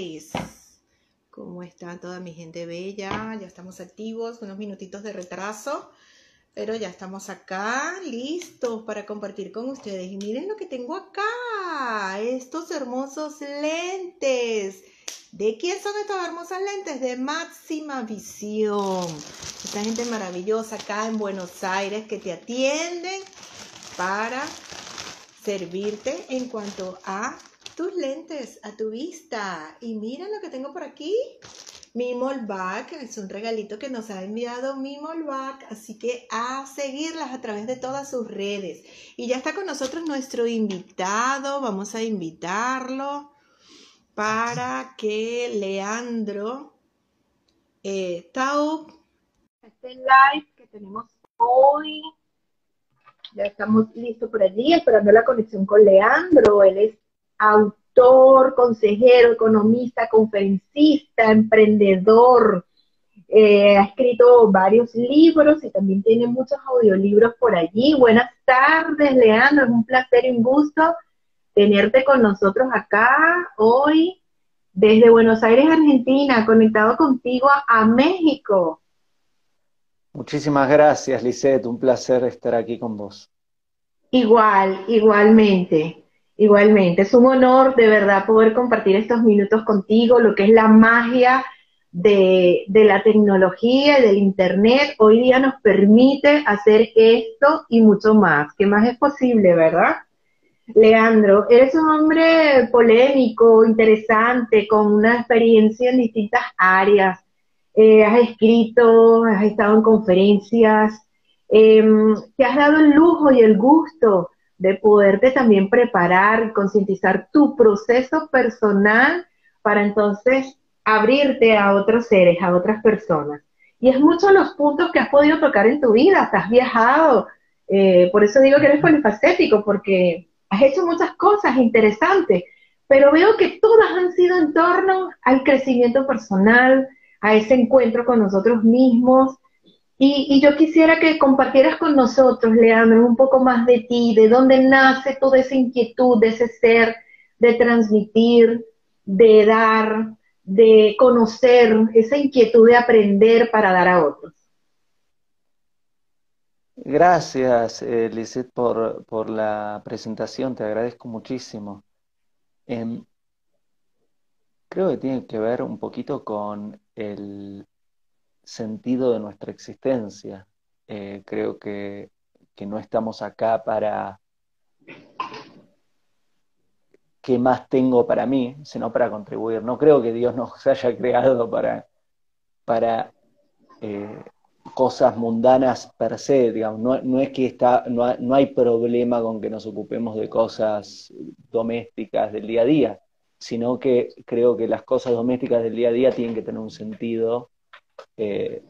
Tardes. ¿Cómo está toda mi gente bella? Ya estamos activos, unos minutitos de retraso, pero ya estamos acá listos para compartir con ustedes. Y miren lo que tengo acá, estos hermosos lentes. ¿De quién son estos hermosos lentes? De máxima visión. Esta gente maravillosa acá en Buenos Aires que te atienden para servirte en cuanto a tus lentes a tu vista. Y mira lo que tengo por aquí. Mi Molback es un regalito que nos ha enviado mi Molback, así que a seguirlas a través de todas sus redes. Y ya está con nosotros nuestro invitado, vamos a invitarlo para que Leandro eh, este live que tenemos hoy, ya estamos listos por allí, esperando la conexión con Leandro, él es autor, consejero, economista, conferencista, emprendedor. Eh, ha escrito varios libros y también tiene muchos audiolibros por allí. Buenas tardes, Leandro. Es un placer y un gusto tenerte con nosotros acá hoy desde Buenos Aires, Argentina, conectado contigo a, a México. Muchísimas gracias, Lisette. Un placer estar aquí con vos. Igual, igualmente. Igualmente, es un honor de verdad poder compartir estos minutos contigo, lo que es la magia de, la tecnología y del Internet. Hoy día nos permite hacer esto y mucho más. ¿Qué más es posible, verdad? Leandro, eres un hombre polémico, interesante, con una experiencia en distintas áreas. Eh, has escrito, has estado en conferencias, em, te has dado el lujo y el gusto de poderte también preparar, concientizar tu proceso personal para entonces abrirte a otros seres, a otras personas. Y es mucho los puntos que has podido tocar en tu vida, has viajado, eh, por eso digo que eres polifacético, porque has hecho muchas cosas interesantes, pero veo que todas han sido en torno al crecimiento personal, a ese encuentro con nosotros mismos, y, yo quisiera que compartieras con nosotros, Leandro, un poco más de ti, de dónde nace toda esa inquietud, de ese ser, de transmitir, de dar, de conocer, esa inquietud de aprender para dar a otros. Gracias, eh, por, la presentación, te agradezco muchísimo. Em, creo que tiene que ver un poquito con el sentido de nuestra existencia. Eh, creo que, no estamos acá para qué más tengo para mí, sino para contribuir. No creo que Dios nos haya creado para, para eh, cosas mundanas per se, digamos. No, es que está, no, no hay problema con que nos ocupemos de cosas domésticas del día a día, sino que creo que las cosas domésticas del día a día tienen que tener un sentido eh,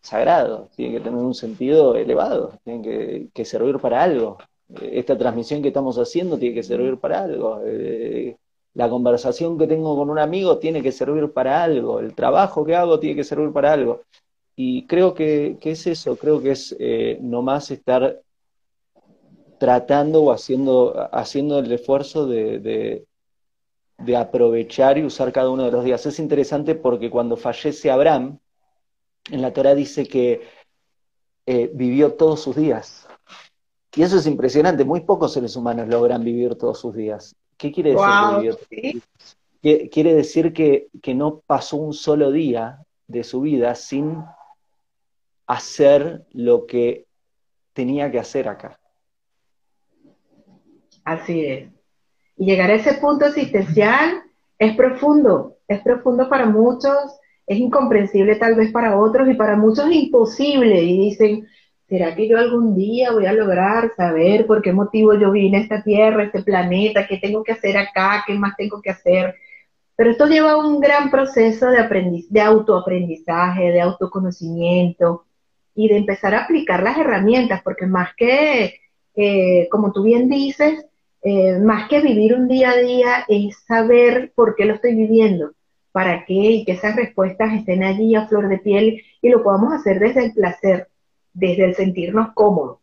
sagrado, tiene que tener un sentido elevado, tiene que, servir para algo. Esta transmisión que estamos haciendo tiene que servir para algo. Eh, la conversación que tengo con un amigo tiene que servir para algo. El trabajo que hago tiene que servir para algo. Y creo que, es eso, creo que es eh, nomás estar tratando o haciendo, haciendo el esfuerzo de aprovechar y usar cada uno de los días. Es interesante porque cuando fallece Abraham, en la Torah dice que eh, vivió todos sus días. Y eso es impresionante, muy pocos seres humanos logran vivir todos sus días. ¿Qué quiere decir vivir Quiere decir que, que no pasó un solo día de su vida sin hacer lo que tenía que hacer acá. Así es. Llegar a ese punto existencial es profundo, es profundo para muchos, es incomprensible tal vez para otros y para muchos imposible. Y dicen, ¿será que yo algún día voy a lograr saber por qué motivo yo vine a esta tierra, a este planeta, qué tengo que hacer acá, qué más tengo que hacer? Pero esto lleva a un gran proceso de, aprendiz de autoaprendizaje, de autoconocimiento y de empezar a aplicar las herramientas, porque más que, eh, como tú bien dices, eh, más que vivir un día a día, es saber por qué lo estoy viviendo, para qué y que esas respuestas estén allí a flor de piel y lo podamos hacer desde el placer, desde el sentirnos cómodos.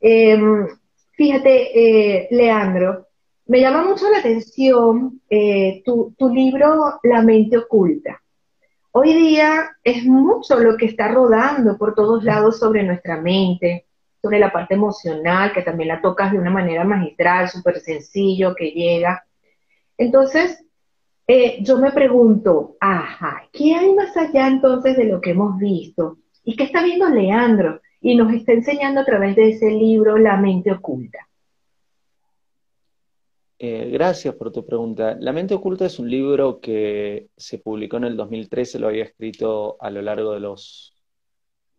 Em, fíjate, eh, Leandro, me llama mucho la atención eh, tu, tu libro La mente oculta. Hoy día es mucho lo que está rodando por todos lados sobre nuestra mente, sobre la parte emocional, que también la tocas de una manera magistral, súper sencillo, que llega. Entonces, eh, yo me pregunto, ajá, ¿qué hay más allá entonces de lo que hemos visto? ¿Y qué está viendo Leandro? Y nos está enseñando a través de ese libro La mente oculta. Eh, gracias por tu pregunta. La mente oculta es un libro que se publicó en el 2013, lo había escrito a lo largo de los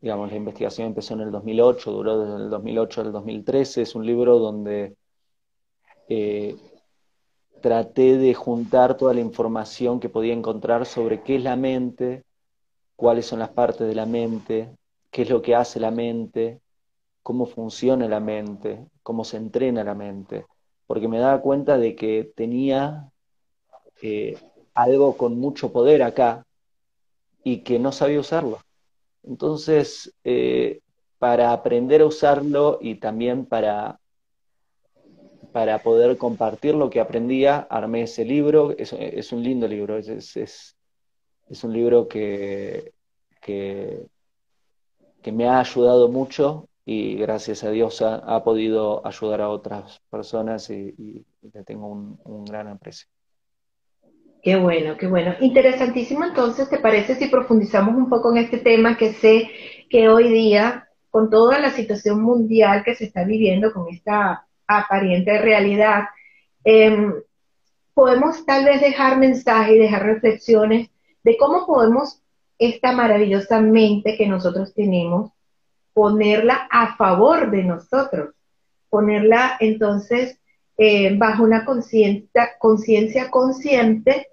digamos, la investigación empezó en el 2008, duró desde el 2008 al 2013, es un libro donde eh, traté de juntar toda la información que podía encontrar sobre qué es la mente, cuáles son las partes de la mente, qué es lo que hace la mente, cómo funciona la mente, cómo se entrena la mente, porque me daba cuenta de que tenía eh, algo con mucho poder acá y que no sabía usarlo. Entonces, eh, para aprender a usarlo y también para, para poder compartir lo que aprendía, armé ese libro. Es, un lindo libro, es, es, un libro que, que, me ha ayudado mucho y gracias a Dios ha, podido ayudar a otras personas y, le tengo un gran aprecio. Qué bueno, qué bueno. Interesantísimo entonces, ¿te parece si profundizamos un poco en este tema que sé que hoy día, con toda la situación mundial que se está viviendo, con esta aparente realidad, em, podemos tal vez dejar mensajes y dejar reflexiones de cómo podemos esta maravillosa mente que nosotros tenemos, ponerla a favor de nosotros, ponerla entonces eh, bajo una conciencia consciente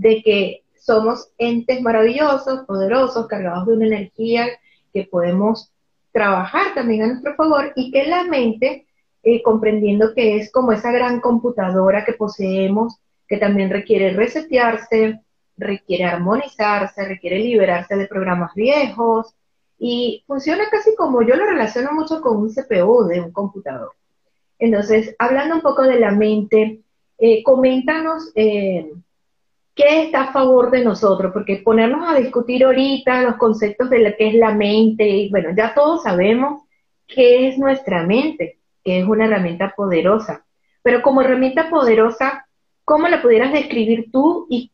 de que somos entes maravillosos, poderosos, cargados de una energía que podemos trabajar también a nuestro favor y que la mente, eh, comprendiendo que es como esa gran computadora que poseemos, que también requiere resetearse, requiere armonizarse, requiere liberarse de programas viejos y funciona casi como yo lo relaciono mucho con un CPU de un computador. Entonces, hablando un poco de la mente, eh, coméntanos eh, qué está a favor de nosotros, porque ponernos a discutir ahorita los conceptos de lo que es la mente, y bueno, ya todos sabemos qué es nuestra mente, que es una herramienta poderosa, pero como herramienta poderosa, ¿cómo la pudieras describir tú y,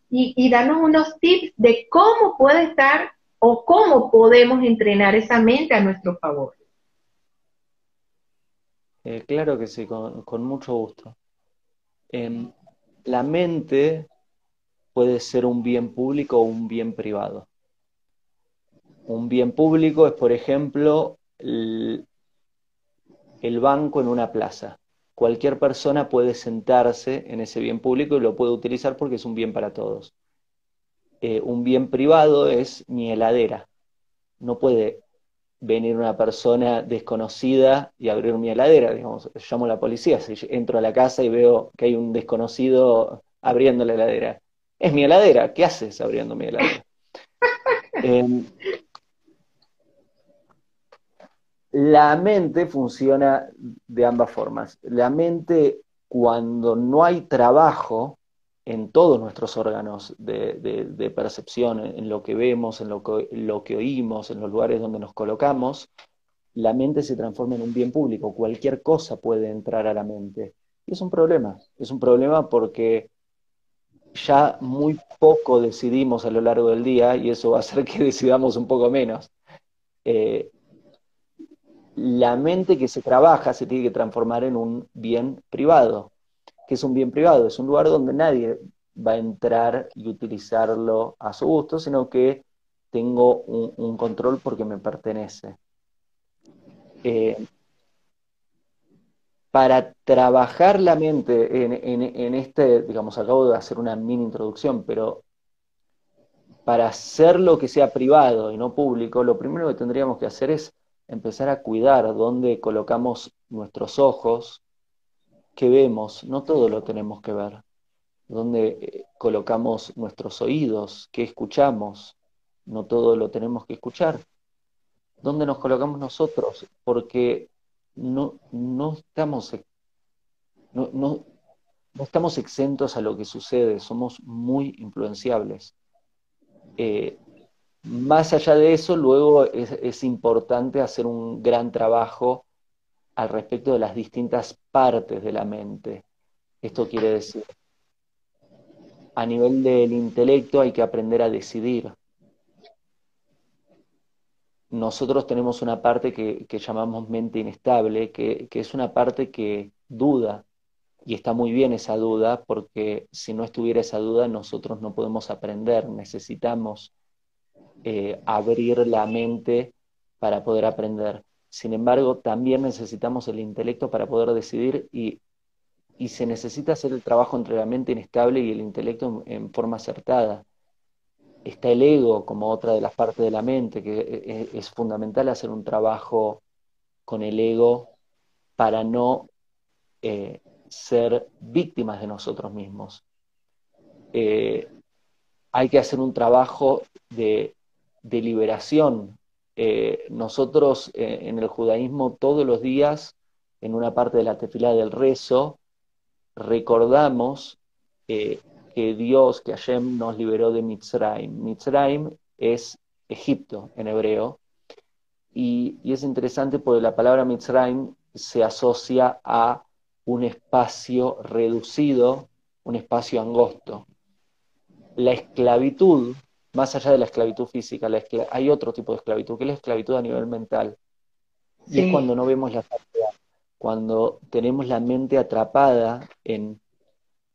darnos unos tips de cómo puede estar o cómo podemos entrenar esa mente a nuestro favor? Eh, claro que sí, con, mucho gusto. Em, la mente puede ser un bien público o un bien privado. Un bien público es, por ejemplo, el, banco en una plaza. Cualquier persona puede sentarse en ese bien público y lo puede utilizar porque es un bien para todos. Eh, un bien privado es mi heladera. No puede venir una persona desconocida y abrir mi heladera. Digamos, llamo a la policía. Si entro a la casa y veo que hay un desconocido abriendo la heladera, es mi heladera, ¿qué haces abriendo mi heladera? Em, la mente funciona de ambas formas. La mente, cuando no hay trabajo en todos nuestros órganos de, percepción, en lo que vemos, en lo que, lo que oímos, en los lugares donde nos colocamos, la mente se transforma en un bien público. Cualquier cosa puede entrar a la mente. Y es un problema. Es un problema porque ya muy poco decidimos a lo largo del día y eso va a hacer que decidamos un poco menos. Eh, la mente que se trabaja se tiene que transformar en un bien privado. ¿Qué es un bien privado? Es un lugar donde nadie va a entrar y utilizarlo a su gusto, sino que tengo un, control porque me pertenece. Eh, para trabajar la mente en, este, digamos, acabo de hacer una mini introducción, pero para hacer lo que sea privado y no público, lo primero que tendríamos que hacer es empezar a cuidar dónde colocamos nuestros ojos, qué vemos, no todo lo tenemos que ver, dónde eh, colocamos nuestros oídos, qué escuchamos, no todo lo tenemos que escuchar, dónde nos colocamos nosotros, porque no, no estamos, no, no estamos exentos a lo que sucede, somos muy influenciables. Eh, más allá de eso, luego es, importante hacer un gran trabajo al respecto de las distintas partes de la mente. Esto quiere decir, a nivel del intelecto hay que aprender a decidir. Nosotros tenemos una parte que, llamamos mente inestable, que es una parte que duda, y está muy bien esa duda, porque si no estuviera esa duda, nosotros no podemos aprender, necesitamos eh, abrir la mente para poder aprender. Sin embargo, también necesitamos el intelecto para poder decidir y, se necesita hacer el trabajo entre la mente inestable y el intelecto en, forma acertada. Está el ego como otra de las partes de la mente, que es fundamental hacer un trabajo con el ego para no eh, ser víctimas de nosotros mismos. Eh, hay que hacer un trabajo de, liberación. Eh, nosotros en el judaísmo todos los días, en una parte de la tefilá del rezo, recordamos que Dios, que Hashem nos liberó de Mitzrayim. Mitzrayim es Egipto en hebreo, y, y es interesante porque la palabra Mitzrayim se asocia a un espacio reducido, un espacio angosto. La esclavitud, más allá de la esclavitud física, hay otro tipo de esclavitud, que es la esclavitud a nivel mental. Y es cuando no vemos la salida, cuando tenemos la mente atrapada en,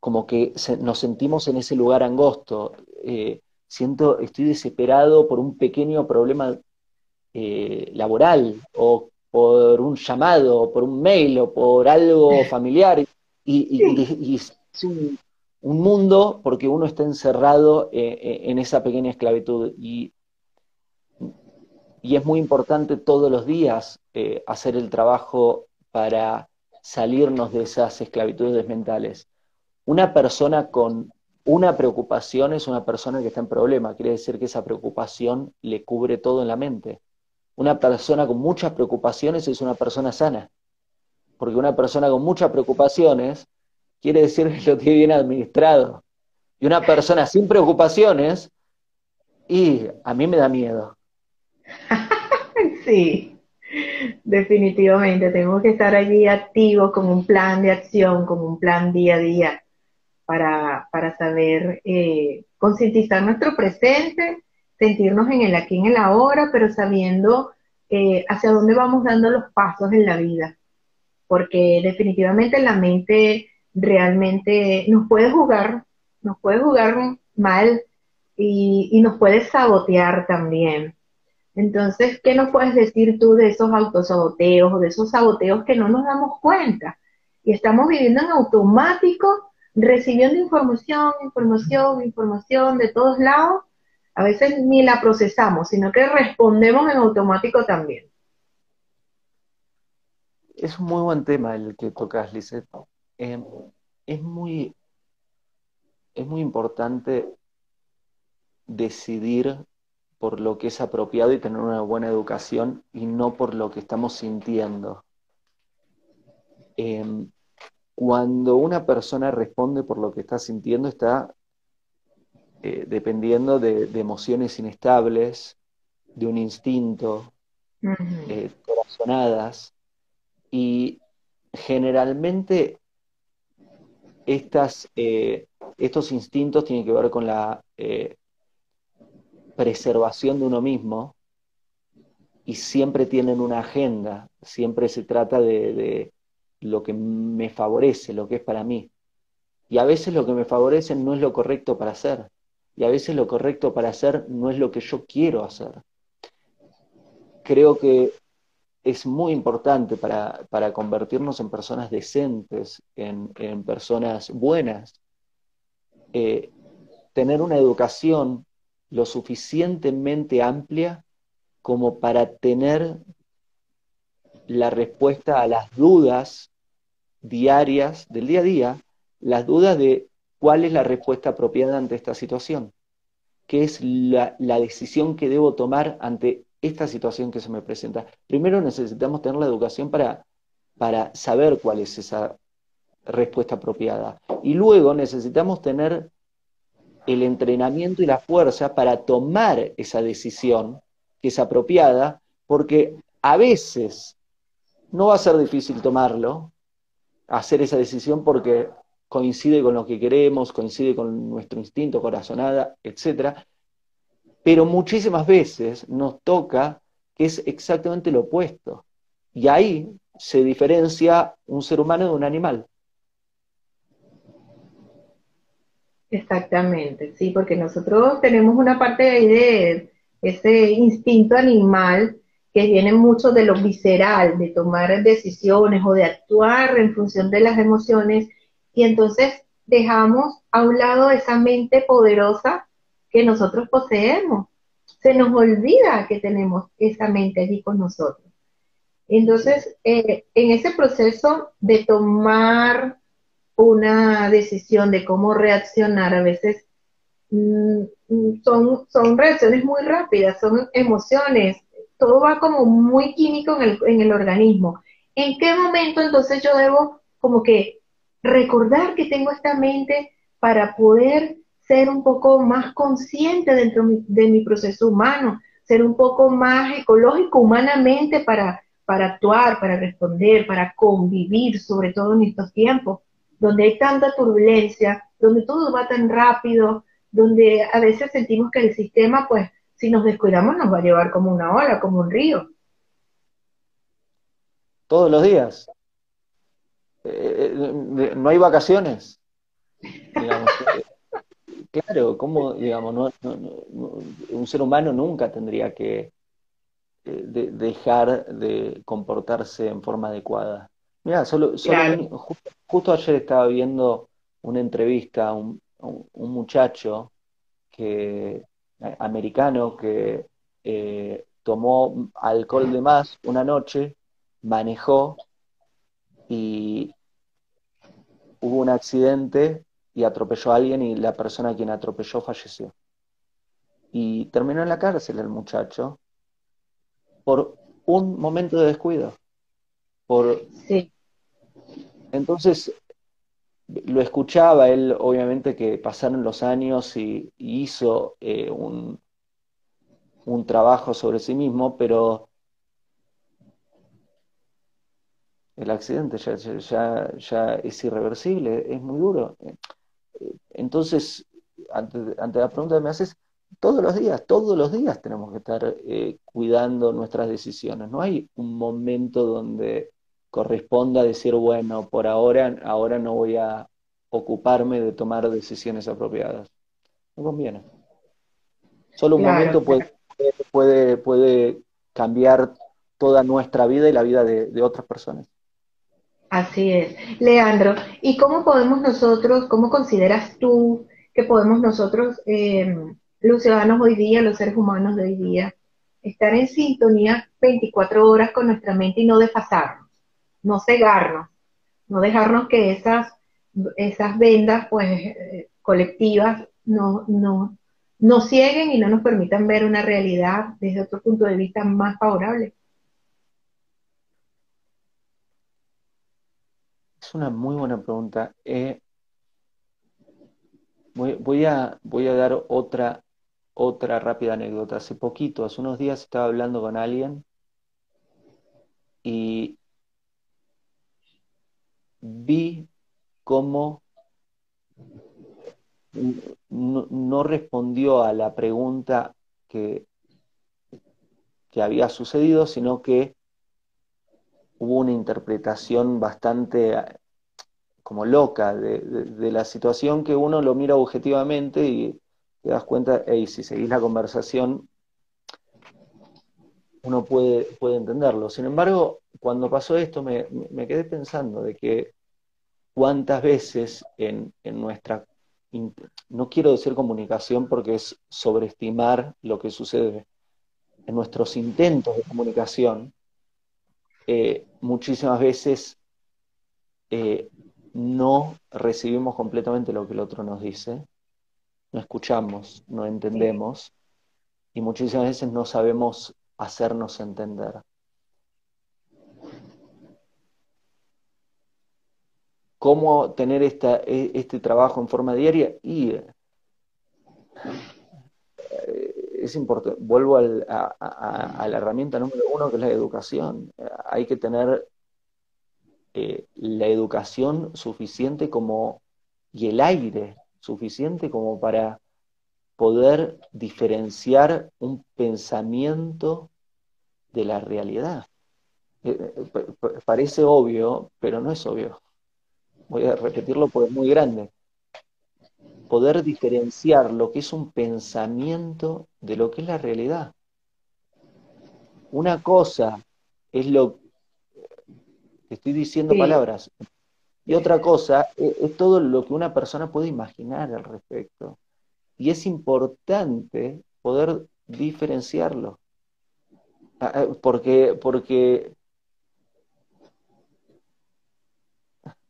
como que nos sentimos en ese lugar angosto. Eh, siento, estoy desesperado por un pequeño problema eh, laboral o por un llamado, por un mail o por algo familiar. Y, es un, mundo porque uno está encerrado eh, en esa pequeña esclavitud. Y, y es muy importante todos los días hacer el trabajo para salirnos de esas esclavitudes mentales. Una persona con una preocupación es una persona que está en problema, quiere decir que esa preocupación le cubre todo en la mente una persona con muchas preocupaciones es una persona sana. Porque una persona con muchas preocupaciones quiere decir que lo tiene bien administrado. Y una persona sin preocupaciones, y a mí me da miedo. sí, definitivamente. Tenemos que estar allí activos con un plan de acción, con un plan día a día, para, saber eh, concientizar nuestro presente sentirnos en el aquí, en el ahora, pero sabiendo eh, hacia dónde vamos dando los pasos en la vida. Porque definitivamente la mente realmente nos puede jugar, nos puede jugar mal y, nos puede sabotear también. Entonces, ¿qué nos puedes decir tú de esos autosaboteos o de esos saboteos que no nos damos cuenta? Y estamos viviendo en automático, recibiendo información, información, información de todos lados a veces ni la procesamos, sino que respondemos en automático también. Es un muy buen tema el que tocas, Lizeth. Eh, es, muy, es muy importante decidir por lo que es apropiado y tener una buena educación y no por lo que estamos sintiendo. Eh, cuando una persona responde por lo que está sintiendo, está eh, dependiendo de, emociones inestables, de un instinto, eh, corazonadas, y generalmente estas, eh, estos instintos tienen que ver con la preservación de uno mismo y siempre tienen una agenda, siempre se trata de lo que me favorece, lo que es para mí. Y a veces lo que me favorece no es lo correcto para hacer y a veces lo correcto para hacer no es lo que yo quiero hacer. Creo que es muy importante para, convertirnos en personas decentes, en, personas buenas, eh, tener una educación lo suficientemente amplia como para tener la respuesta a las dudas diarias del día a día, las dudas de cuál es la respuesta apropiada ante esta situación, qué es la, decisión que debo tomar ante esta situación que se me presenta. Primero necesitamos tener la educación para, para saber cuál es esa respuesta apropiada. Y luego necesitamos tener el entrenamiento y la fuerza para tomar esa decisión que es apropiada, porque a veces no va a ser difícil tomarlo, hacer esa decisión porque coincide con lo que queremos, coincide con nuestro instinto, corazonada, etc. Pero muchísimas veces nos toca que es exactamente lo opuesto. Y ahí se diferencia un ser humano de un animal. Exactamente, sí, porque nosotros tenemos una parte ahí de ese instinto animal que viene mucho de lo visceral, de tomar decisiones o de actuar en función de las emociones, y entonces dejamos a un lado esa mente poderosa que nosotros poseemos. Se nos olvida que tenemos esa mente allí con nosotros. Entonces, eh, en ese proceso de tomar una decisión de cómo reaccionar, a veces mm, mm, son, son reacciones muy rápidas, son emociones, todo va como muy químico en el, en el organismo. ¿En qué momento entonces yo debo como que recordar que tengo esta mente para poder ser un poco más consciente dentro de mi proceso humano, ser un poco más ecológico humanamente para, para actuar, para responder, para convivir, sobre todo en estos tiempos, donde hay tanta turbulencia, donde todo va tan rápido, donde a veces sentimos que el sistema pues si nos descuidamos nos va a llevar como una ola, como un río. Todos los días. Eh, eh, no hay vacaciones. claro, como, digamos, un ser humano nunca tendría que eh, dejar de comportarse en forma adecuada. Mira, solo, justo, ayer estaba viendo una entrevista a un muchacho que americano que eh, tomó alcohol de más una noche, manejó y hubo un accidente y atropelló a alguien y la persona a quien atropelló falleció. Y terminó en la cárcel el muchacho por un momento de descuido. Por... Sí. Entonces, lo escuchaba, él obviamente que pasaron los años y, hizo eh, un, un, trabajo sobre sí mismo, pero el accidente ya, ya, ya, es irreversible, es muy duro. Entonces, ante, ante, la pregunta que me haces, todos los días, todos los días tenemos que estar eh, cuidando nuestras decisiones. No hay un momento donde corresponda decir, bueno, por ahora, ahora no voy a ocuparme de tomar decisiones apropiadas. No conviene. Solo un momento puede, puede, puede, cambiar toda nuestra vida y la vida de, otras personas. Así es. Leandro, ¿y cómo podemos nosotros, cómo consideras tú que podemos nosotros, eh, los ciudadanos hoy día, los seres humanos de hoy día, estar en sintonía 24 horas con nuestra mente y no desfasarnos? No cegarnos, no dejarnos que esas, esas vendas pues eh, colectivas no, no, nos cieguen y no nos permitan ver una realidad desde otro punto de vista más favorable. Es una muy buena pregunta. Eh, voy, a, voy a dar otra, otra rápida anécdota. Hace poquito, hace unos días estaba hablando con alguien y vi cómo no, respondió a la pregunta que, que había sucedido, sino que hubo una interpretación bastante como loca de, la situación que uno lo mira objetivamente y te das cuenta, hey, si seguís la conversación, uno puede, puede entenderlo. Sin embargo, cuando pasó esto me, quedé pensando de que cuántas veces en, nuestra, no quiero decir comunicación porque es sobreestimar lo que sucede, en nuestros intentos de comunicación, eh, muchísimas veces eh, no recibimos completamente lo que el otro nos dice, no escuchamos, no entendemos y muchísimas veces no sabemos hacernos entender. cómo tener e, este trabajo en forma diaria y eh, es importante, vuelvo a, la herramienta número uno que es la educación. Hay que tener eh, la educación suficiente como y el aire suficiente como para poder diferenciar un pensamiento de la realidad. Eh, parece obvio, pero no es obvio. Voy a repetirlo porque es muy grande poder diferenciar lo que es un pensamiento de lo que es la realidad. Una cosa es lo que estoy diciendo palabras, y otra cosa es, es, todo lo que una persona puede imaginar al respecto. Y es importante poder diferenciarlo. Ah, ah, porque, porque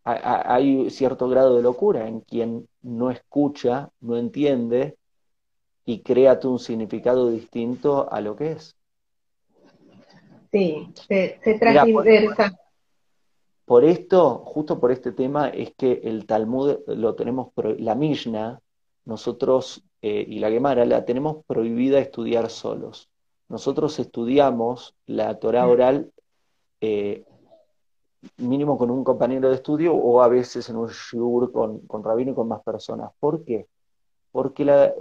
hay cierto grado de locura en quien no escucha, no entiende y crea un significado distinto a lo que es. Sí, se, se transversa. Por, esto, justo por este tema, es que el Talmud lo tenemos, la Mishnah, nosotros eh, y la Gemara la tenemos prohibida estudiar solos. Nosotros estudiamos la Torah oral eh, mínimo con un compañero de estudio o a veces en un shiur con, con rabino y con más personas. ¿Por qué? Porque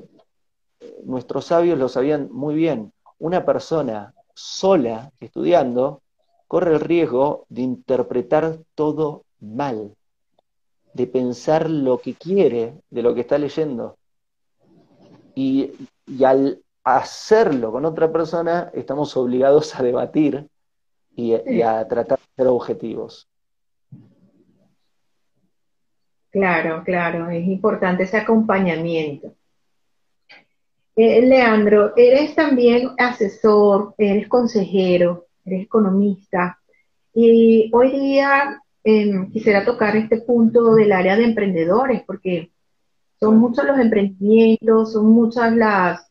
nuestros sabios lo sabían muy bien. Una persona sola estudiando corre el riesgo de interpretar todo mal, de pensar lo que quiere de lo que está leyendo. Y, y al hacerlo con otra persona, estamos obligados a debatir y, a tratar de ser objetivos. Claro, claro, es importante ese acompañamiento. Eh, Leandro, eres también asesor, eres consejero, eres economista y hoy día em, quisiera tocar este punto del área de emprendedores porque son muchos los emprendimientos, son muchas las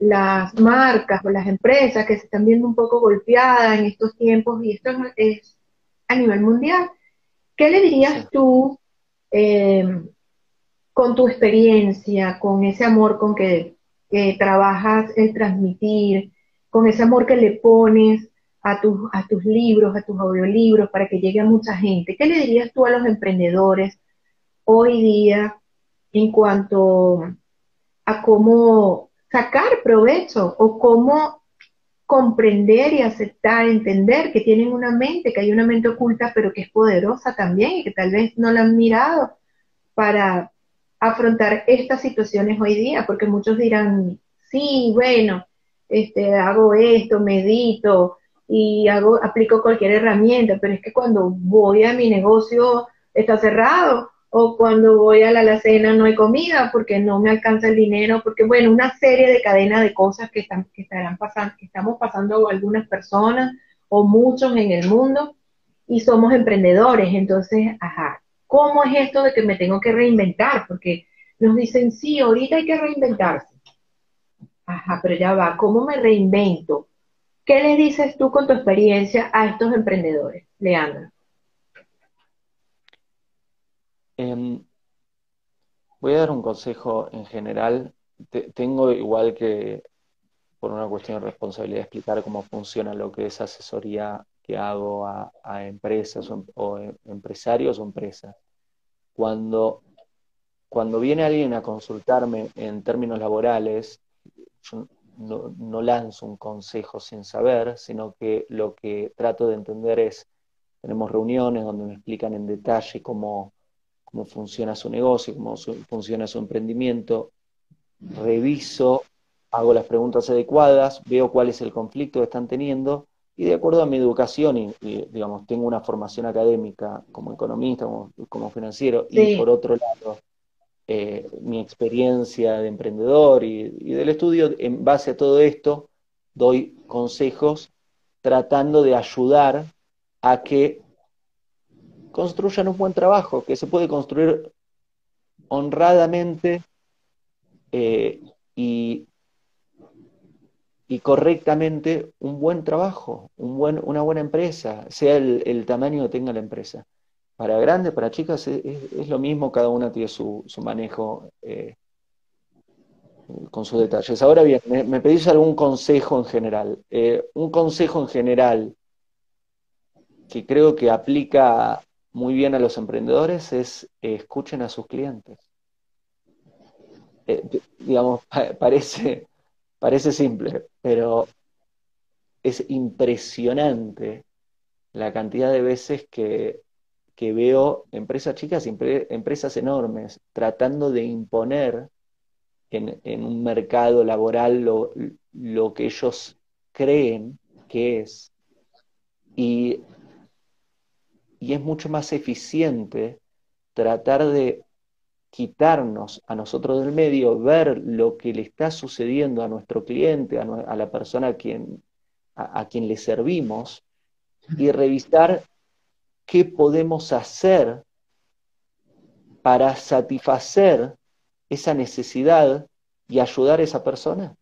las marcas o las empresas que se están viendo un poco golpeadas en estos tiempos, y esto es a nivel mundial. ¿Qué le dirías tú eh, con tu experiencia, con ese amor con que, trabajas el transmitir, con ese amor que le pones a, tus a tus libros, a tus audiolibros, para que llegue a mucha gente? ¿Qué le dirías tú a los emprendedores hoy día en cuanto a cómo sacar provecho o cómo comprender y aceptar, entender que tienen una mente, que hay una mente oculta, pero que es poderosa también y que tal vez no la han mirado para afrontar estas situaciones hoy día, porque muchos dirán, sí, bueno, este, hago esto, medito y hago, aplico cualquier herramienta, pero es que cuando voy a mi negocio está cerrado o cuando voy a la alacena no hay comida porque no me alcanza el dinero, porque bueno, una serie de cadenas de cosas que, están, que estarán pasando, que estamos pasando algunas personas o muchos en el mundo y somos emprendedores, entonces, ajá, ¿cómo es esto de que me tengo que reinventar? Porque nos dicen, sí, ahorita hay que reinventarse. Ajá, pero ya va, ¿cómo me reinvento? ¿Qué le dices tú con tu experiencia a estos emprendedores, Leandra? Em, voy a dar un consejo en general. tengo igual que, por una cuestión de responsabilidad, explicar cómo funciona lo que es asesoría que hago a, empresas o, em, empresarios o empresas. Cuando, cuando viene alguien a consultarme en términos laborales, yo no, no lanzo un consejo sin saber, sino que lo que trato de entender es, tenemos reuniones donde me explican en detalle cómo cómo funciona su negocio, cómo funciona su emprendimiento, reviso, hago las preguntas adecuadas, veo cuál es el conflicto que están teniendo y de acuerdo a mi educación y, digamos, tengo una formación académica como economista, como, financiero y por otro lado eh, mi experiencia de emprendedor y, y del estudio, en base a todo esto, doy consejos tratando de ayudar a que construyan un buen trabajo, que se puede construir honradamente eh, y, correctamente un buen trabajo, una buena empresa, sea el, tamaño que tenga la empresa. Para grandes, para chicas, es, lo mismo, cada una tiene su, manejo eh, con sus detalles. Ahora bien, me, pedís algún consejo en general. Eh, un consejo en general que creo que aplica muy bien a los emprendedores es eh, escuchen a sus clientes. digamos, parece, parece simple, pero es impresionante la cantidad de veces que, veo empresas chicas y empresas enormes tratando de imponer en, un mercado laboral lo, lo, que ellos creen que es. Y, y es mucho más eficiente tratar de quitarnos a nosotros del medio, ver lo que le está sucediendo a nuestro cliente, a, a la persona a quien, a, quien le servimos, y revisar qué podemos hacer para satisfacer esa necesidad y ayudar a esa persona.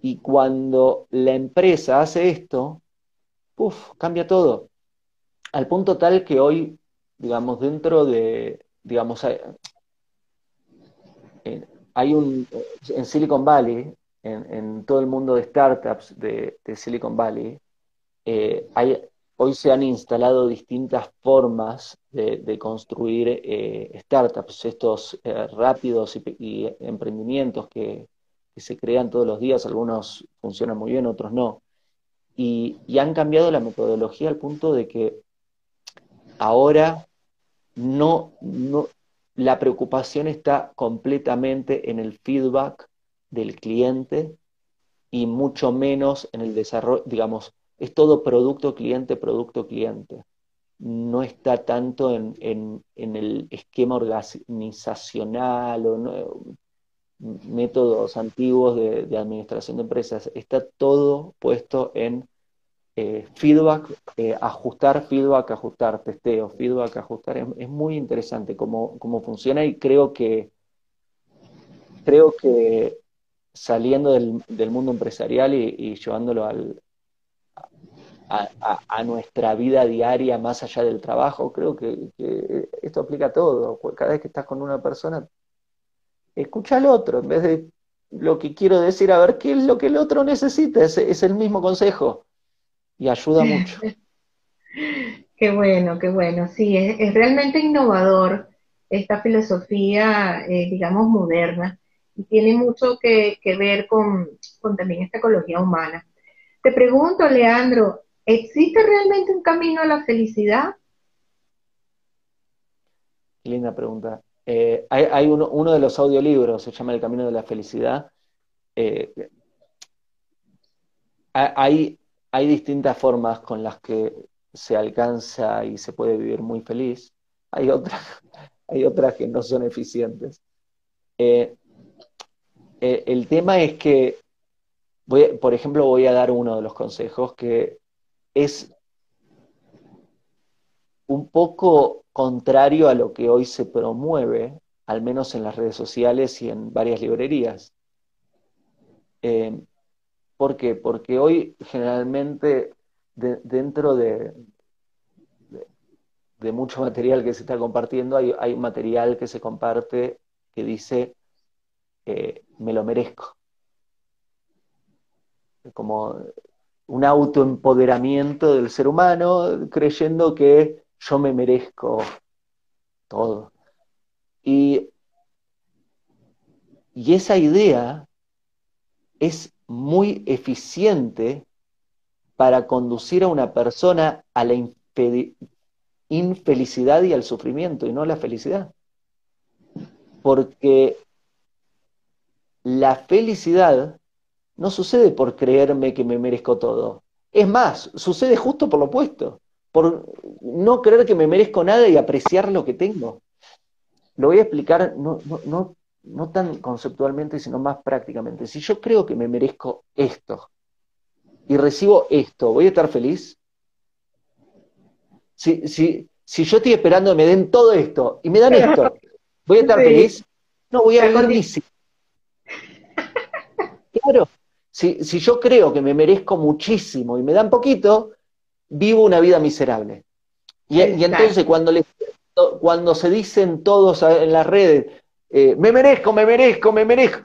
Y cuando la empresa hace esto, uf, cambia todo. Al punto tal que hoy, digamos, dentro de, digamos, hay, hay un, en Silicon Valley, en, todo el mundo de startups de, Silicon Valley, eh, hay, hoy se han instalado distintas formas de, construir eh, startups, estos eh, rápidos y, emprendimientos que, se crean todos los días, algunos funcionan muy bien, otros no. Y, han cambiado la metodología al punto de que ahora no, no, la preocupación está completamente en el feedback del cliente y mucho menos en el desarrollo, digamos, es todo producto cliente, producto cliente. No está tanto en, el esquema organizacional o métodos antiguos de, administración de empresas. Está todo puesto en eh, feedback, eh, ajustar feedback, ajustar testeo, feedback, ajustar. Es, muy interesante cómo, cómo, funciona y creo que creo que saliendo del, mundo empresarial y, llevándolo al, a, nuestra vida diaria más allá del trabajo, creo que, esto aplica a todo. Cada vez que estás con una persona, escucha al otro, en vez de lo que quiero decir, a ver qué es lo que el otro necesita, es, es el mismo consejo y ayuda mucho. Qué bueno, qué bueno. Sí, es, realmente innovador esta filosofía, eh, digamos, moderna tiene mucho que, ver con, también esta ecología humana. Te pregunto, Leandro, ¿existe realmente un camino a la felicidad? Linda pregunta. Eh, hay, uno, de los audiolibros, se llama El Camino de la Felicidad. Eh, hay, hay distintas formas con las que se alcanza y se puede vivir muy feliz. Hay otras, hay otras que no son eficientes. Eh, el tema es que, por ejemplo, voy a dar uno de los consejos que es un poco contrario a lo que hoy se promueve, al menos en las redes sociales y en varias librerías. Eh, ¿Por qué? Porque hoy generalmente dentro de, mucho material que se está compartiendo, hay, hay material que se comparte que dice eh, me lo merezco. Como un autoempoderamiento del ser humano creyendo que yo me merezco todo. Y, y esa idea es muy eficiente para conducir a una persona a la infelicidad y al sufrimiento y no a la felicidad. Porque la felicidad no sucede por creerme que me merezco todo. Es más, sucede justo por lo opuesto, por no creer que me merezco nada y apreciar lo que tengo. Lo voy a explicar no, no, no, tan conceptualmente, sino más prácticamente. Si yo creo que me merezco esto y recibo esto, ¿voy a estar feliz? Si, si yo estoy esperando que me den todo esto y me dan esto, ¿voy a estar feliz? No, voy a estar Claro, si, yo creo que me merezco muchísimo y me dan poquito, vivo una vida miserable. Y, entonces cuando, cuando se dicen todos en las redes, eh, me merezco, me merezco, me merezco,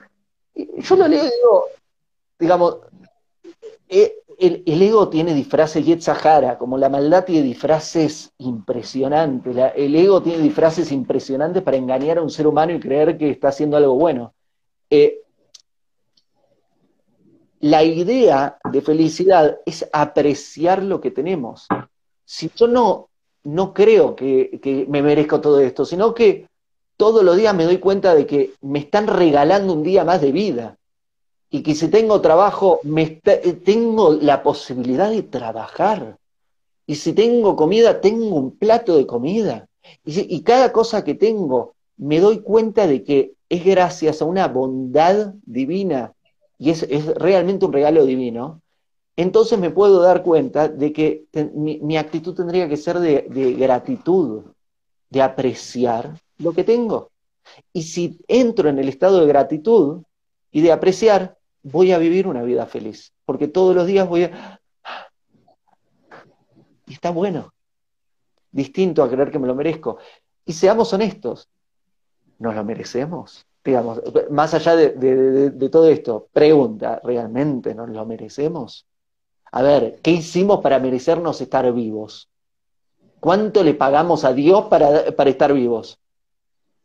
yo lo leo y digo, digamos, eh, el, ego tiene disfraces Sahara, como la maldad tiene disfraces impresionantes. el ego tiene disfraces impresionantes para engañar a un ser humano y creer que está haciendo algo bueno. Eh, la idea de felicidad es apreciar lo que tenemos. Si yo no, no creo que, que me merezco todo esto, sino que todos los días me doy cuenta de que me están regalando un día más de vida y que si tengo trabajo, me eh, tengo la posibilidad de trabajar. Y si tengo comida, tengo un plato de comida. Y, cada cosa que tengo, me doy cuenta de que es gracias a una bondad divina y es, realmente un regalo divino. Entonces me puedo dar cuenta de que mi, actitud tendría que ser de, de gratitud, de apreciar lo que tengo. Y si entro en el estado de gratitud y de apreciar, voy a vivir una vida feliz, porque todos los días voy a... Y está bueno, distinto a creer que me lo merezco. Y seamos honestos, ¿nos lo merecemos? Digamos, más allá de, todo esto, pregunta, ¿realmente nos lo merecemos? A ver, ¿qué hicimos para merecernos estar vivos? ¿Cuánto le pagamos a Dios para, para estar vivos?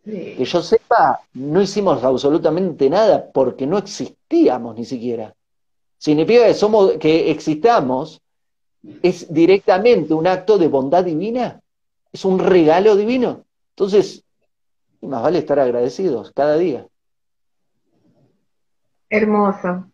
Que yo sepa, no hicimos absolutamente nada porque no existíamos ni siquiera. Significa que somos, que existamos, es directamente un acto de bondad divina, es un regalo divino. Entonces, más vale estar agradecidos cada día. Hermoso,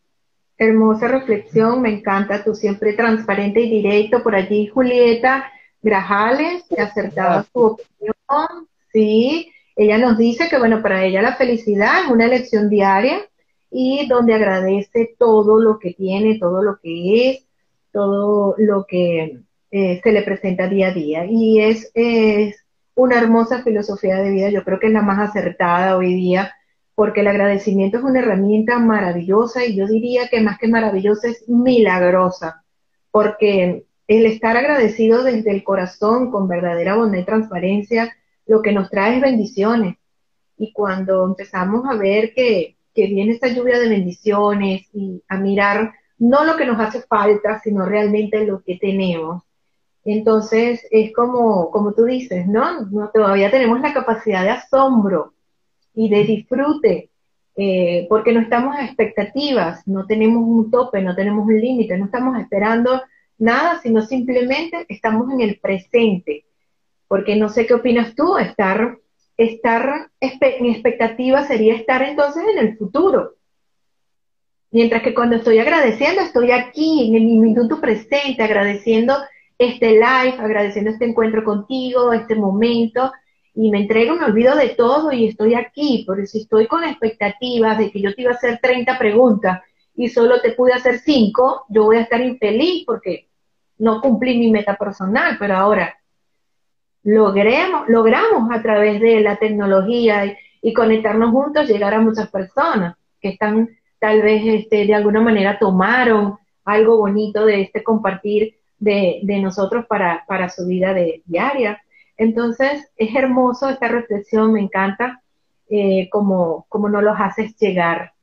hermosa reflexión, me encanta, tú siempre transparente y directo por allí, Julieta Grajales, que acertaba su opinión, sí, ella nos dice que, bueno, para ella la felicidad es una elección diaria y donde agradece todo lo que tiene, todo lo que es, todo lo que eh, se le presenta día a día. Y es, es una hermosa filosofía de vida, yo creo que es la más acertada hoy día, porque el agradecimiento es una herramienta maravillosa y yo diría que más que maravillosa es milagrosa, porque el estar agradecido desde el corazón, con verdadera bondad y transparencia, lo que nos trae es bendiciones. Y cuando empezamos a ver que, viene esta lluvia de bendiciones y a mirar no lo que nos hace falta, sino realmente lo que tenemos, entonces es como, como tú dices, ¿no? no todavía tenemos la capacidad de asombro y de disfrute, eh, porque no estamos a expectativas, no tenemos un tope, no tenemos un límite, no estamos esperando nada, sino simplemente estamos en el presente porque no sé qué opinas tú, estar, estar en expectativa sería estar entonces en el futuro. Mientras que cuando estoy agradeciendo, estoy aquí, en el minuto presente, agradeciendo este live, agradeciendo este encuentro contigo, este momento, y me entrego, me olvido de todo y estoy aquí, porque si estoy con expectativas de que yo te iba a hacer 30 preguntas y solo te pude hacer 5, yo voy a estar infeliz porque no cumplí mi meta personal, pero ahora logremos, logramos a través de la tecnología y, conectarnos juntos llegar a muchas personas que están tal vez este, de alguna manera tomaron algo bonito de este compartir de, nosotros para, para, su vida de, diaria. Entonces, es hermoso esta reflexión, me encanta eh, como, como nos los haces llegar.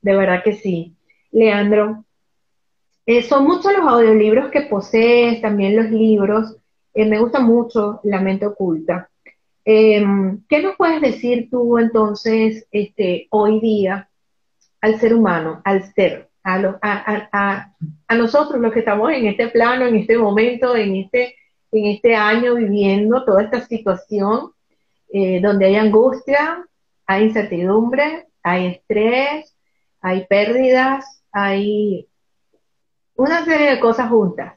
De verdad que sí. Leandro, eh, son muchos los audiolibros que posees, también los libros. Eh, me gusta mucho La mente oculta. Em, ¿Qué nos puedes decir tú entonces este, hoy día al ser humano, al ser, a, nosotros los que estamos en este plano, en este momento, en este, en este año viviendo toda esta situación eh, donde hay angustia, hay incertidumbre, hay estrés, hay pérdidas, hay una serie de cosas juntas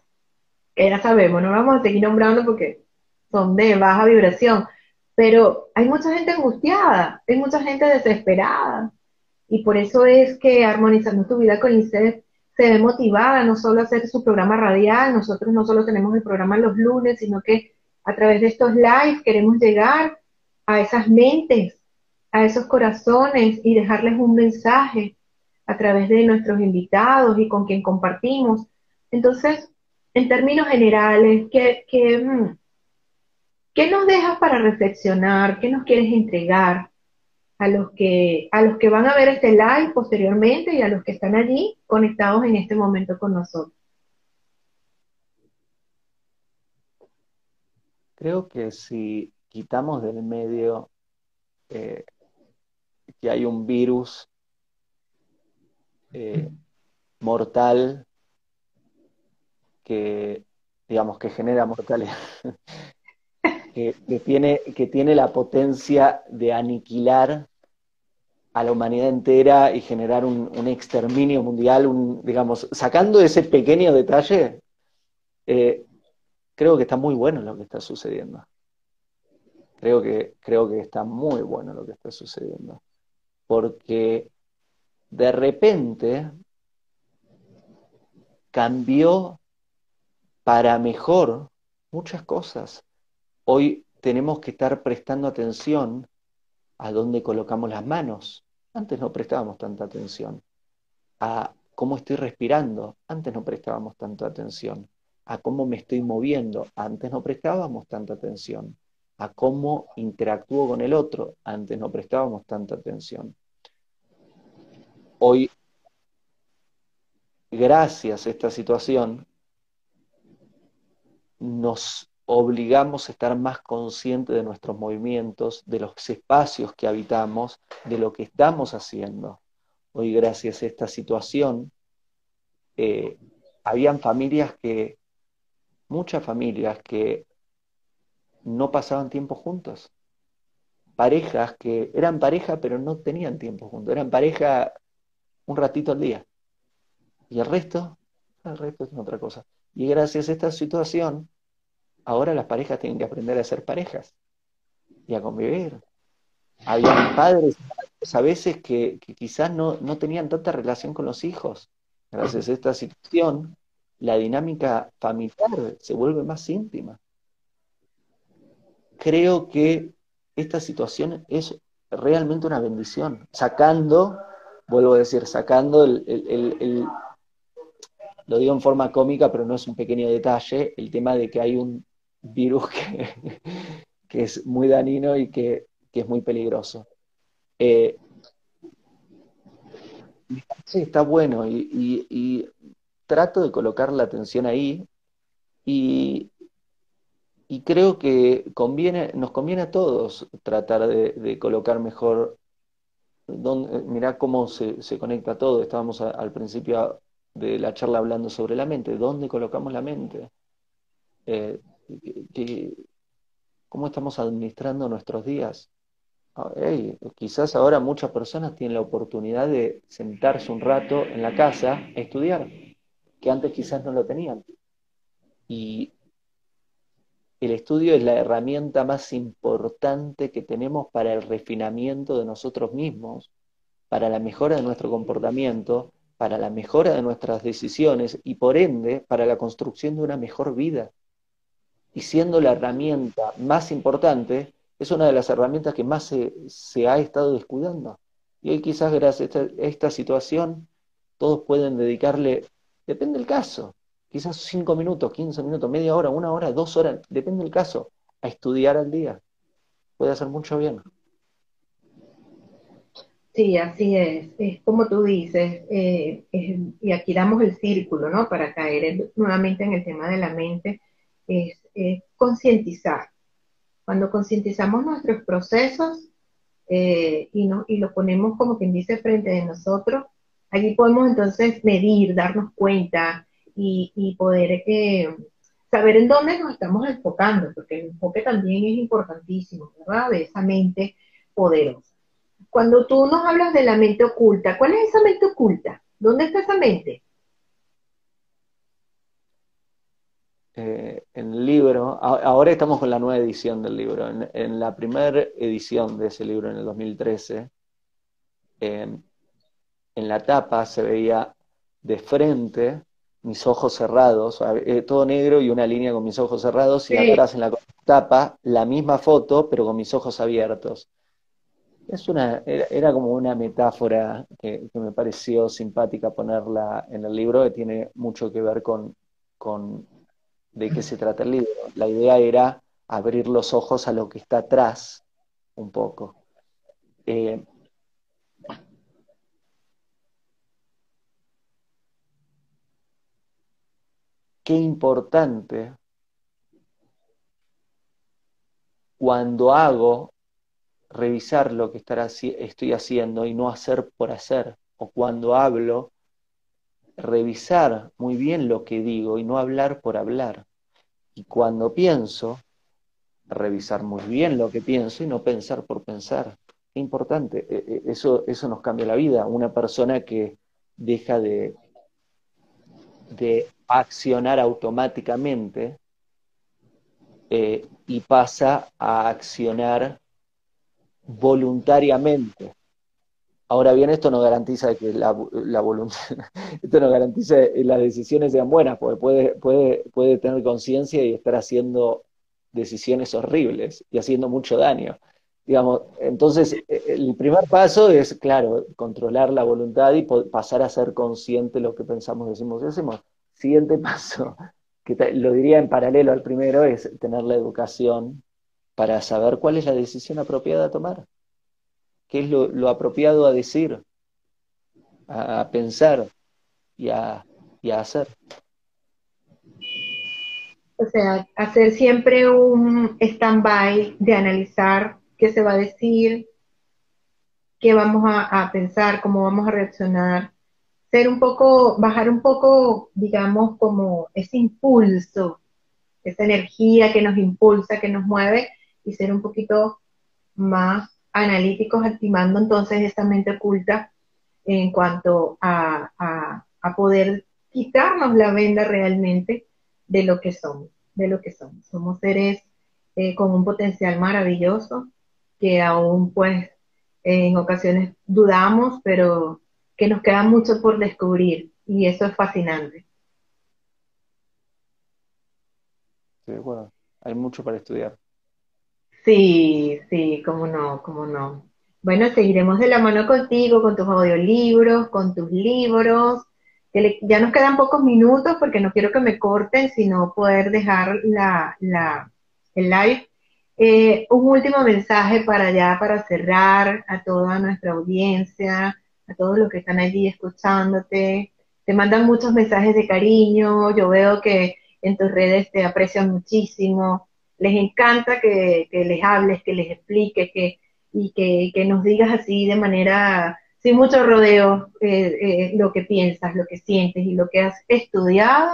que ya sabemos, no vamos a seguir nombrando porque son de baja vibración, pero hay mucha gente angustiada, hay mucha gente desesperada, y por eso es que Armonizando tu vida con INSEF se ve motivada no solo a hacer su programa radial, nosotros no solo tenemos el programa los lunes, sino que a través de estos lives queremos llegar a esas mentes, a esos corazones y dejarles un mensaje a través de nuestros invitados y con quien compartimos. Entonces, en términos generales, ¿qué, mm, ¿Qué nos dejas para reflexionar? ¿Qué nos quieres entregar a los que, a los que van a ver este live posteriormente y a los que están allí conectados en este momento con nosotros? Creo que si quitamos del medio eh, que hay un virus eh, mortal que, digamos, que genera mortalidad, que, tiene, que tiene la potencia de aniquilar a la humanidad entera y generar un, exterminio mundial, un, digamos, sacando ese pequeño detalle, eh, creo que está muy bueno lo que está sucediendo. Creo que, creo que está muy bueno lo que está sucediendo. Porque de repente cambió para mejor muchas cosas. Hoy tenemos que estar prestando atención a dónde colocamos las manos. Antes no prestábamos tanta atención. A cómo estoy respirando. Antes no prestábamos tanta atención. A cómo me estoy moviendo. Antes no prestábamos tanta atención. A cómo interactúo con el otro. Antes no prestábamos tanta atención. Hoy, gracias a esta situación, nos obligamos a estar más conscientes de nuestros movimientos, de los espacios que habitamos, de lo que estamos haciendo. Hoy, gracias a esta situación, eh, habían familias que, muchas familias que no pasaban tiempo juntos. Parejas que eran pareja pero no tenían tiempo juntos, eran pareja un ratito al día. Y el resto, el resto es otra cosa. Y gracias a esta situación, ahora las parejas tienen que aprender a ser parejas y a convivir. Había padres a veces que, quizás no, no, tenían tanta relación con los hijos. Gracias a esta situación, la dinámica familiar se vuelve más íntima. Creo que esta situación es realmente una bendición, sacando, vuelvo a decir, sacando el, el lo digo en forma cómica, pero no es un pequeño detalle, el tema de que hay un virus que, es muy dañino y que, es muy peligroso. Eh, está bueno y, trato de colocar la atención ahí y, creo que conviene, nos conviene a todos tratar de, colocar mejor, donde, mirá cómo se, conecta todo, estábamos al principio de la charla hablando sobre la mente, ¿dónde colocamos la mente? Eh, ¿Cómo estamos administrando nuestros días? Ah, quizás ahora muchas personas tienen la oportunidad de sentarse un rato en la casa a estudiar, que antes quizás no lo tenían. Y el estudio es la herramienta más importante que tenemos para el refinamiento de nosotros mismos, para la mejora de nuestro comportamiento para la mejora de nuestras decisiones y por ende para la construcción de una mejor vida. Y siendo la herramienta más importante, es una de las herramientas que más se, ha estado descuidando. Y hoy quizás gracias a esta, situación todos pueden dedicarle, depende del caso, quizás cinco minutos, quince minutos, media hora, una hora, dos horas, depende del caso, a estudiar al día. Puede hacer mucho bien. Sí, así es. Es como tú dices, eh, y aquí damos el círculo, ¿no? Para caer nuevamente en el tema de la mente, concientizar. Cuando concientizamos nuestros procesos eh, y, no, y lo ponemos como quien dice frente de nosotros, allí podemos entonces medir, darnos cuenta y, y poder eh, saber en dónde nos estamos enfocando, porque el enfoque también es importantísimo, ¿verdad? De esa mente poderosa cuando tú nos hablas de la mente oculta, ¿cuál es esa mente oculta? ¿Dónde está esa mente? Eh, en el libro, ahora estamos con la nueva edición del libro. En, la primera edición de ese libro, en el 2013, en la tapa se veía de frente mis ojos cerrados, eh, todo negro y una línea con mis ojos cerrados, y atrás en la tapa la misma foto, pero con mis ojos abiertos. Es una, era, como una metáfora que, me pareció simpática ponerla en el libro, que tiene mucho que ver con, con de qué se trata el libro. La idea era abrir los ojos a lo que está atrás un poco. Eh, qué importante cuando hago revisar lo que estoy haciendo y no hacer por hacer, o cuando hablo, revisar muy bien lo que digo y no hablar por hablar. Y cuando pienso, revisar muy bien lo que pienso y no pensar por pensar. Qué importante, e, e, eso, eso nos cambia la vida. Una persona que deja de, de accionar automáticamente eh, y pasa a accionar voluntariamente. Ahora bien, esto no garantiza que la, voluntad, esto no garantiza que las decisiones sean buenas, porque puede, puede, puede tener conciencia y estar haciendo decisiones horribles y haciendo mucho daño. Digamos, entonces, e, e, el primer paso es, claro, controlar la voluntad y pasar a ser consciente de lo que pensamos, decimos y hacemos. Siguiente paso, que lo diría en paralelo al primero, es tener la educación para saber cuál es la decisión apropiada a tomar, qué es lo, apropiado a decir, a, pensar y a, hacer. O sea, hacer siempre un stand-by de analizar qué se va a decir, qué vamos a, pensar, cómo vamos a reaccionar, ser un poco, bajar un poco, digamos, como ese impulso, esa energía que nos impulsa, que nos mueve, y ser un poquito más analíticos, activando entonces esa mente oculta en cuanto a, a poder quitarnos la venda realmente de lo que somos, de lo que somos. Somos seres eh, con un potencial maravilloso que aún pues en ocasiones dudamos, pero que nos queda mucho por descubrir y eso es fascinante. Sí, bueno, hay mucho para estudiar. Sí, sí, cómo no, cómo no. Bueno, seguiremos de la mano contigo, con tus audiolibros, con tus libros, ya nos quedan pocos minutos porque no quiero que me corten, sino poder dejar la, la, el live. Eh, un último mensaje para ya, para cerrar a toda nuestra audiencia, a todos los que están allí escuchándote. Te mandan muchos mensajes de cariño, yo veo que en tus redes te aprecian muchísimo, les encanta que, les hables, que les expliques, que, y que, nos digas así de manera sin mucho rodeo eh, eh, lo que piensas, lo que sientes y lo que has estudiado,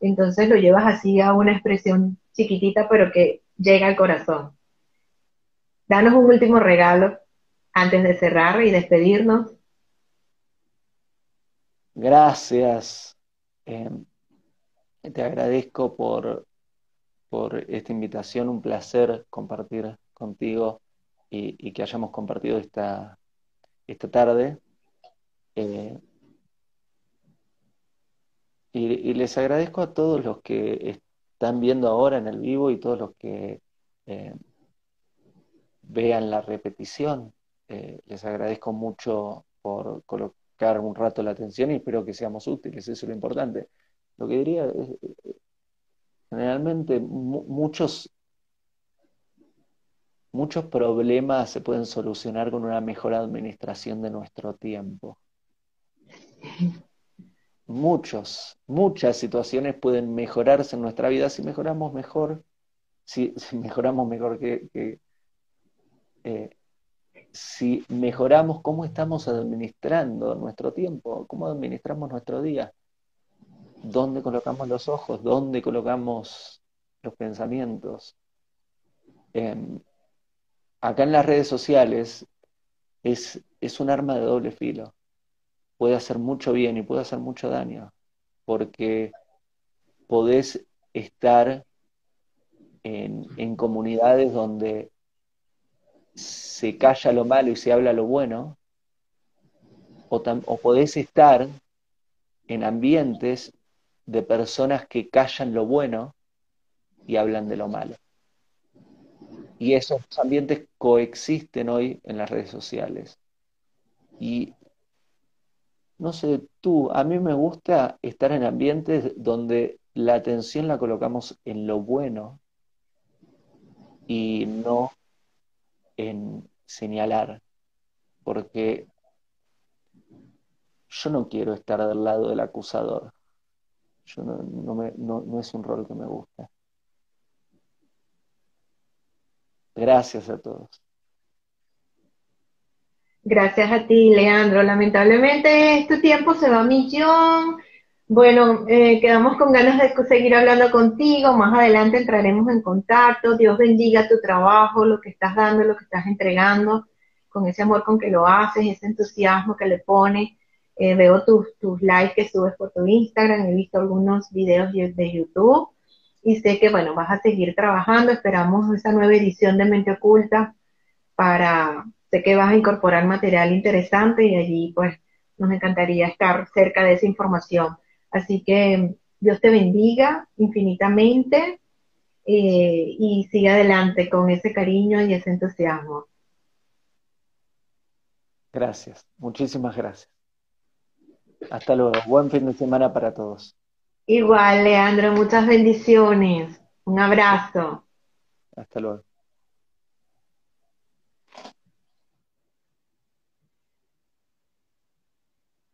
entonces lo llevas así a una expresión chiquitita pero que llega al corazón. Danos un último regalo antes de cerrar y despedirnos. Gracias. Em, te agradezco por, por esta invitación, un placer compartir contigo y que hayamos compartido esta, esta tarde. Eh, y, les agradezco a todos los que están viendo ahora en el vivo y todos los que eh, vean la repetición. Eh, les agradezco mucho por colocar un rato la atención y espero que seamos útiles, eso es lo importante. Lo que diría es, generalmente muchos Muchos problemas se pueden solucionar con una mejor administración de nuestro tiempo. Muchos, muchas situaciones pueden mejorarse en nuestra vida si mejoramos mejor, si, mejoramos mejor que, eh, si mejoramos cómo estamos administrando nuestro tiempo, cómo administramos nuestro día, dónde colocamos los ojos, dónde colocamos los pensamientos. Em, acá en las redes sociales es, es un arma de doble filo. Puede hacer mucho bien y puede hacer mucho daño, porque podés estar en, en comunidades donde se calla lo malo y se habla lo bueno, o, o, podés estar en ambientes de personas que callan lo bueno y hablan de lo malo. Y esos ambientes coexisten hoy en las redes sociales. Y no sé, tú, a mí me gusta estar en ambientes donde la atención la colocamos en lo bueno y no en señalar, porque yo no quiero estar del lado del acusador. Yo no, me, no es un rol que me gusta. Gracias a todos. Gracias a ti, Leandro. Lamentablemente este tiempo se va a millón. Bueno, eh, quedamos con ganas de seguir hablando contigo. Más adelante entraremos en contacto. Dios bendiga tu trabajo, lo que estás dando, lo que estás entregando, con ese amor con que lo haces, ese entusiasmo que le pones. Eh, veo tus, tus likes que subes por tu Instagram, he visto algunos videos de YouTube y sé que, bueno, vas a seguir trabajando. Esperamos esa nueva edición de Mente Oculta para, sé que vas a incorporar material interesante y allí pues nos encantaría estar cerca de esa información. Así que Dios te bendiga infinitamente eh, y sigue adelante con ese cariño y ese entusiasmo. Gracias, muchísimas gracias. Hasta luego. Buen fin de semana para todos. Igual, Leandro, muchas bendiciones. Un abrazo. Hasta luego.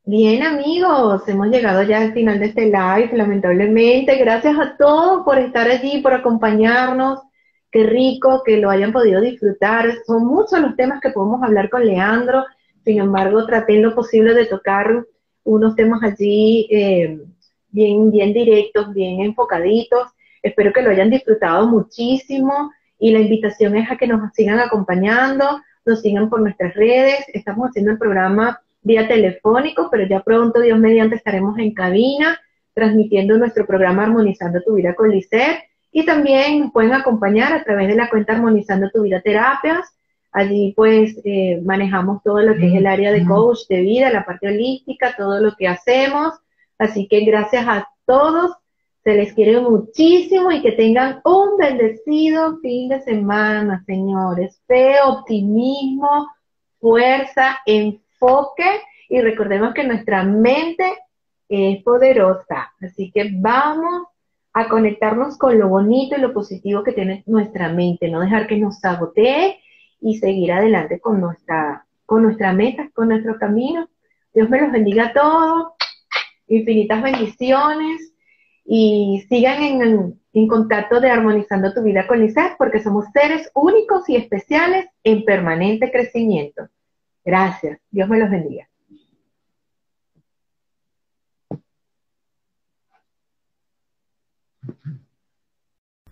Bien amigos, hemos llegado ya al final de este live, lamentablemente. Gracias a todos por estar allí, por acompañarnos. Qué rico que lo hayan podido disfrutar. Son muchos los temas que podemos hablar con Leandro. Sin embargo, traté en lo posible de tocar unos temas allí eh, bien, bien directos, bien enfocaditos. Espero que lo hayan disfrutado muchísimo y la invitación es a que nos sigan acompañando, nos sigan por nuestras redes. Estamos haciendo el programa vía telefónico, pero ya pronto, Dios mediante, estaremos en cabina transmitiendo nuestro programa Armonizando tu Vida con Licer. Y también nos pueden acompañar a través de la cuenta Armonizando tu Vida Terapias. Allí pues eh, manejamos todo lo que es el área de coach de vida, la parte holística, todo lo que hacemos. Así que gracias a todos, se les quiere muchísimo y que tengan un bendecido fin de semana, señores. Fe, optimismo, fuerza, en enfoque y recordemos que nuestra mente es poderosa. Así que vamos a conectarnos con lo bonito y lo positivo que tiene nuestra mente, no dejar que nos sabotee y seguir adelante con nuestra, con meta, con nuestro camino. Dios me los bendiga a todos, infinitas bendiciones y sigan en, en contacto de armonizando tu vida con Lizeth porque somos seres únicos y especiales en permanente crecimiento. Gracias. Dios me los bendiga.